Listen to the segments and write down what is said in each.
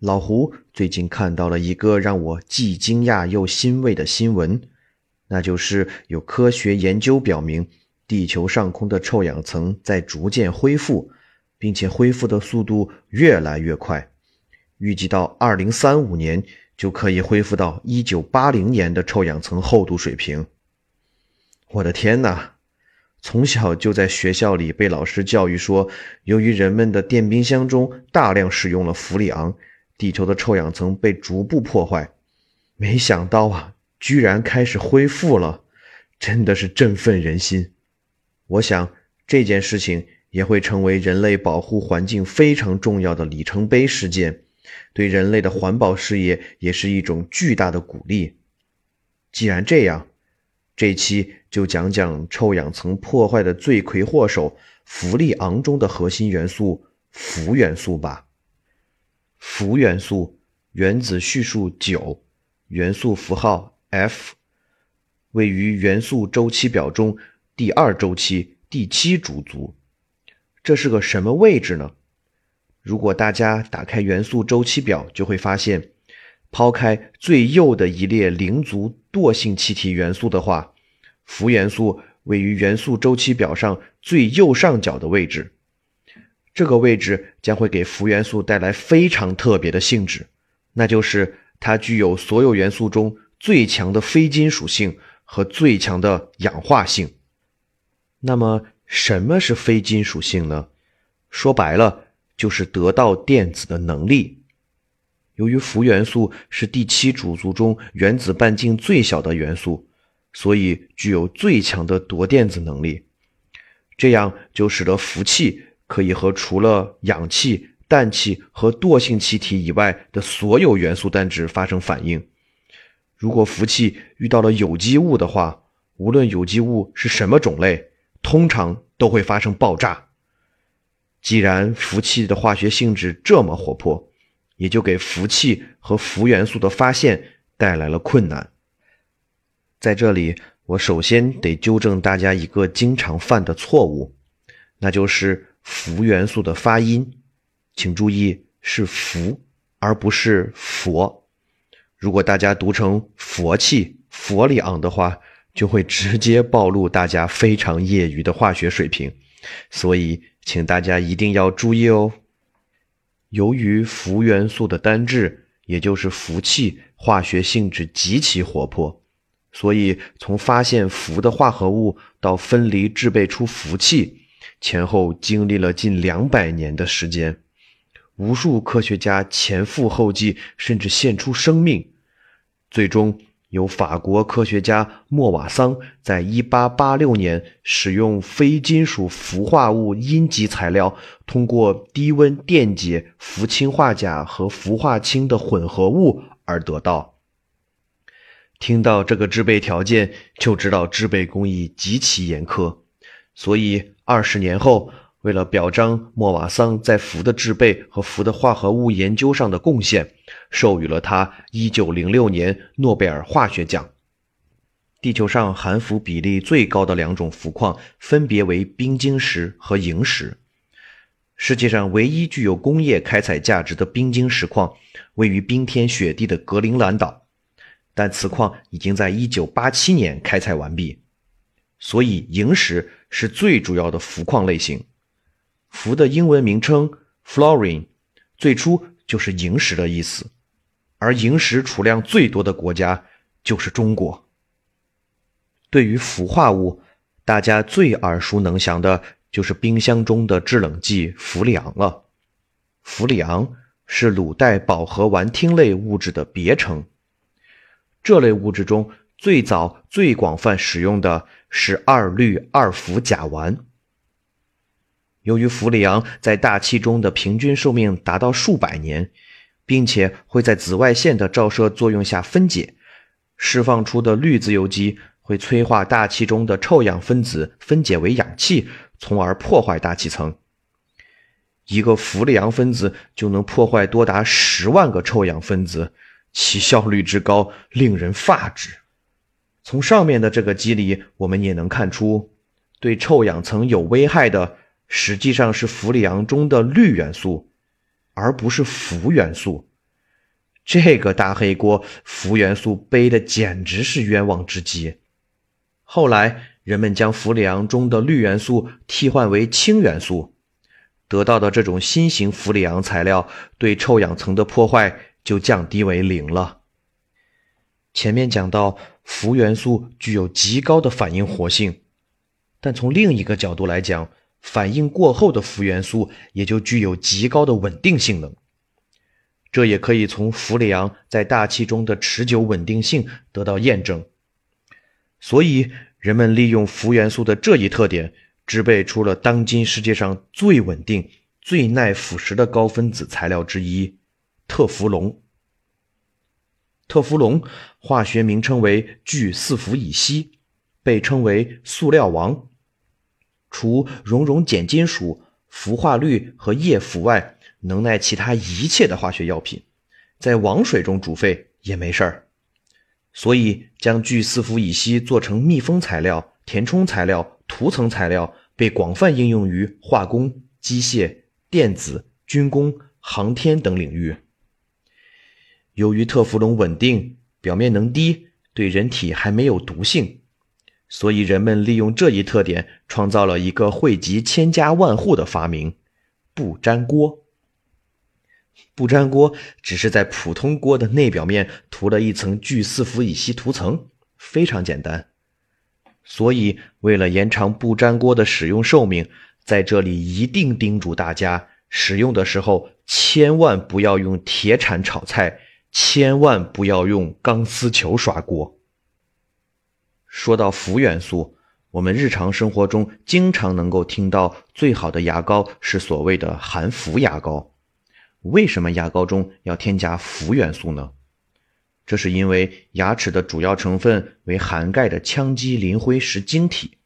老胡最近看到了一个让我既惊讶又欣慰的新闻，那就是有科学研究表明，地球上空的臭氧层在逐渐恢复，并且恢复的速度越来越快，预计到二零三五年就可以恢复到一九八零年的臭氧层厚度水平。我的天哪！从小就在学校里被老师教育说，由于人们的电冰箱中大量使用了氟利昂。地球的臭氧层被逐步破坏，没想到啊，居然开始恢复了，真的是振奋人心。我想这件事情也会成为人类保护环境非常重要的里程碑事件，对人类的环保事业也是一种巨大的鼓励。既然这样，这期就讲讲臭氧层破坏的罪魁祸首——氟利昂中的核心元素氟元素吧。氟元素原子序数九，元素符号 F，位于元素周期表中第二周期第七主族。这是个什么位置呢？如果大家打开元素周期表，就会发现，抛开最右的一列零族惰性气体元素的话，氟元素位于元素周期表上最右上角的位置。这个位置将会给氟元素带来非常特别的性质，那就是它具有所有元素中最强的非金属性和最强的氧化性。那么，什么是非金属性呢？说白了，就是得到电子的能力。由于氟元素是第七主族中原子半径最小的元素，所以具有最强的夺电子能力，这样就使得氟气。可以和除了氧气、氮气和惰性气体以外的所有元素单质发生反应。如果氟气遇到了有机物的话，无论有机物是什么种类，通常都会发生爆炸。既然氟气的化学性质这么活泼，也就给氟气和氟元素的发现带来了困难。在这里，我首先得纠正大家一个经常犯的错误，那就是。氟元素的发音，请注意是“氟”而不是“佛”。如果大家读成“佛气”“佛里昂”的话，就会直接暴露大家非常业余的化学水平。所以，请大家一定要注意哦。由于氟元素的单质，也就是氟气，化学性质极其活泼，所以从发现氟的化合物到分离制备出氟气。前后经历了近两百年的时间，无数科学家前赴后继，甚至献出生命。最终，由法国科学家莫瓦桑在1886年使用非金属氟化物阴极材料，通过低温电解氟氰化钾和氟化氢的混合物而得到。听到这个制备条件，就知道制备工艺极其严苛，所以。二十年后，为了表彰莫瓦桑在氟的制备和氟的化合物研究上的贡献，授予了他1906年诺贝尔化学奖。地球上含氟比例最高的两种氟矿分别为冰晶石和萤石。世界上唯一具有工业开采价值的冰晶石矿位于冰天雪地的格陵兰岛，但此矿已经在1987年开采完毕。所以，萤石是最主要的氟矿类型。氟的英文名称 fluorine 最初就是萤石的意思，而萤石储量最多的国家就是中国。对于氟化物，大家最耳熟能详的就是冰箱中的制冷剂氟利昂了。氟利昂是卤代饱和烷烃类物质的别称。这类物质中最早、最广泛使用的。是二氯二氟甲烷。由于氟利昂在大气中的平均寿命达到数百年，并且会在紫外线的照射作用下分解，释放出的氯自由基会催化大气中的臭氧分子分解为氧气，从而破坏大气层。一个氟利昂分子就能破坏多达十万个臭氧分子，其效率之高令人发指。从上面的这个机理，我们也能看出，对臭氧层有危害的实际上是氟利昂中的氯元素，而不是氟元素。这个大黑锅，氟元素背的简直是冤枉之极。后来，人们将氟利昂中的氯元素替换为氢元素，得到的这种新型氟利昂材料对臭氧层的破坏就降低为零了。前面讲到，氟元素具有极高的反应活性，但从另一个角度来讲，反应过后的氟元素也就具有极高的稳定性能。这也可以从氟利昂在大气中的持久稳定性得到验证，所以人们利用氟元素的这一特点，制备出了当今世界上最稳定、最耐腐蚀的高分子材料之一——特氟龙。特氟龙化学名称为聚四氟乙烯，被称为“塑料王”。除熔融碱金属、氟化氯和液氟外，能耐其他一切的化学药品，在王水中煮沸也没事儿。所以，将聚四氟乙烯做成密封材料、填充材料、涂层材料，被广泛应用于化工、机械、电子、军工、航天等领域。由于特氟龙稳定，表面能滴，对人体还没有毒性，所以人们利用这一特点，创造了一个惠及千家万户的发明——不粘锅。不粘锅只是在普通锅的内表面涂了一层聚四氟乙烯涂层，非常简单。所以，为了延长不粘锅的使用寿命，在这里一定叮嘱大家，使用的时候千万不要用铁铲炒菜，千万不要用钢丝球刷锅。说到氟元素，我们日常生活中经常能够听到，最好的牙膏是所谓的含氟牙膏。为什么牙膏中要添加氟元素呢？这是因为牙齿的主要成分为含钙的羟基磷灰石晶体，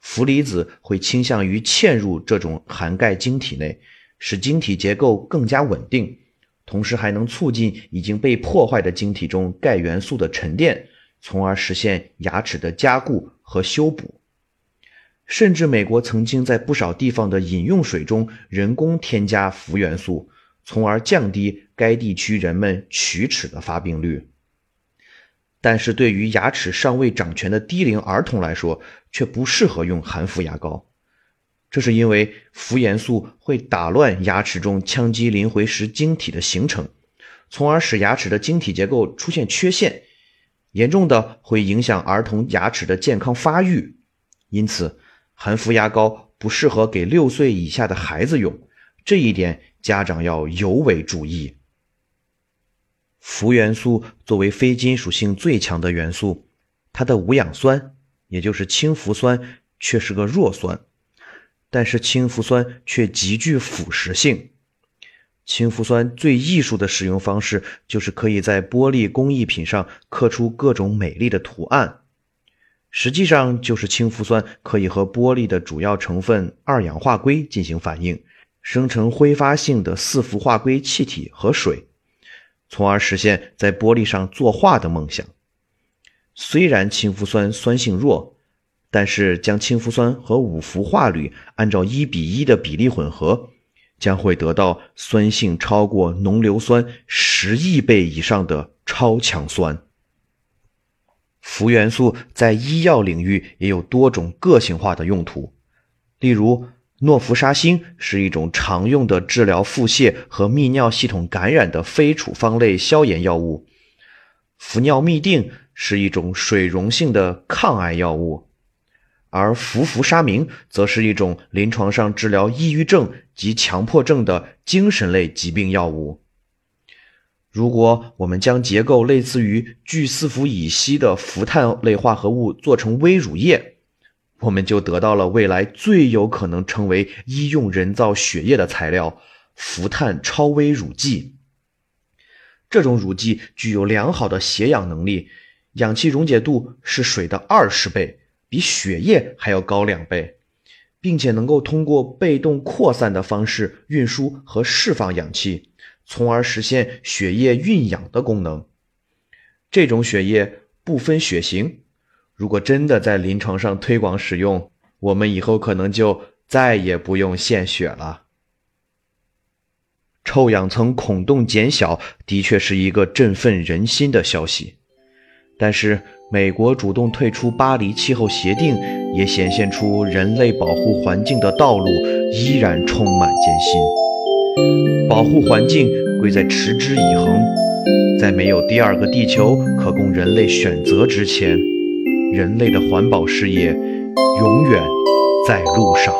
氟离子会倾向于嵌入这种含钙晶体内，使晶体结构更加稳定，同时还能促进已经被破坏的晶体中钙元素的沉淀，从而实现牙齿的加固和修补。甚至美国曾经在不少地方的饮用水中人工添加氟元素。从而降低该地区人们龋齿的发病率，但是对于牙齿尚未长全的低龄儿童来说，却不适合用含氟牙膏。这是因为氟元素会打乱牙齿中羟基磷灰石晶体的形成，从而使牙齿的晶体结构出现缺陷，严重的会影响儿童牙齿的健康发育。因此，含氟牙膏不适合给六岁以下的孩子用。这一点。家长要尤为注意。氟元素作为非金属性最强的元素，它的无氧酸，也就是氢氟酸，却是个弱酸。但是氢氟酸却极具腐蚀性。氢氟酸最艺术的使用方式，就是可以在玻璃工艺品上刻出各种美丽的图案。实际上，就是氢氟酸可以和玻璃的主要成分二氧化硅进行反应。生成挥发性的四氟化硅气体和水，从而实现在玻璃上作画的梦想。虽然氢氟酸酸性弱，但是将氢氟酸和五氟化铝按照一比一的比例混合，将会得到酸性超过浓硫酸十亿倍以上的超强酸。氟元素在医药领域也有多种个性化的用途，例如。诺氟沙星是一种常用的治疗腹泻和泌尿系统感染的非处方类消炎药物。氟尿嘧啶是一种水溶性的抗癌药物，而氟氟沙明则是一种临床上治疗抑郁症及强迫症的精神类疾病药物。如果我们将结构类似于聚四氟乙烯的氟碳类化合物做成微乳液。我们就得到了未来最有可能成为医用人造血液的材料——氟碳超微乳剂。这种乳剂具有良好的携氧能力，氧气溶解度是水的二十倍，比血液还要高两倍，并且能够通过被动扩散的方式运输和释放氧气，从而实现血液运氧的功能。这种血液不分血型，如果真的在临床上推广使用，我们以后可能就再也不用献血了。臭氧层孔洞减小的确是一个振奋人心的消息，但是美国主动退出巴黎气候协定，也显现出人类保护环境的道路依然充满艰辛。保护环境贵在持之以恒，在没有第二个地球可供人类选择之前，人类的环保事业永远在路上。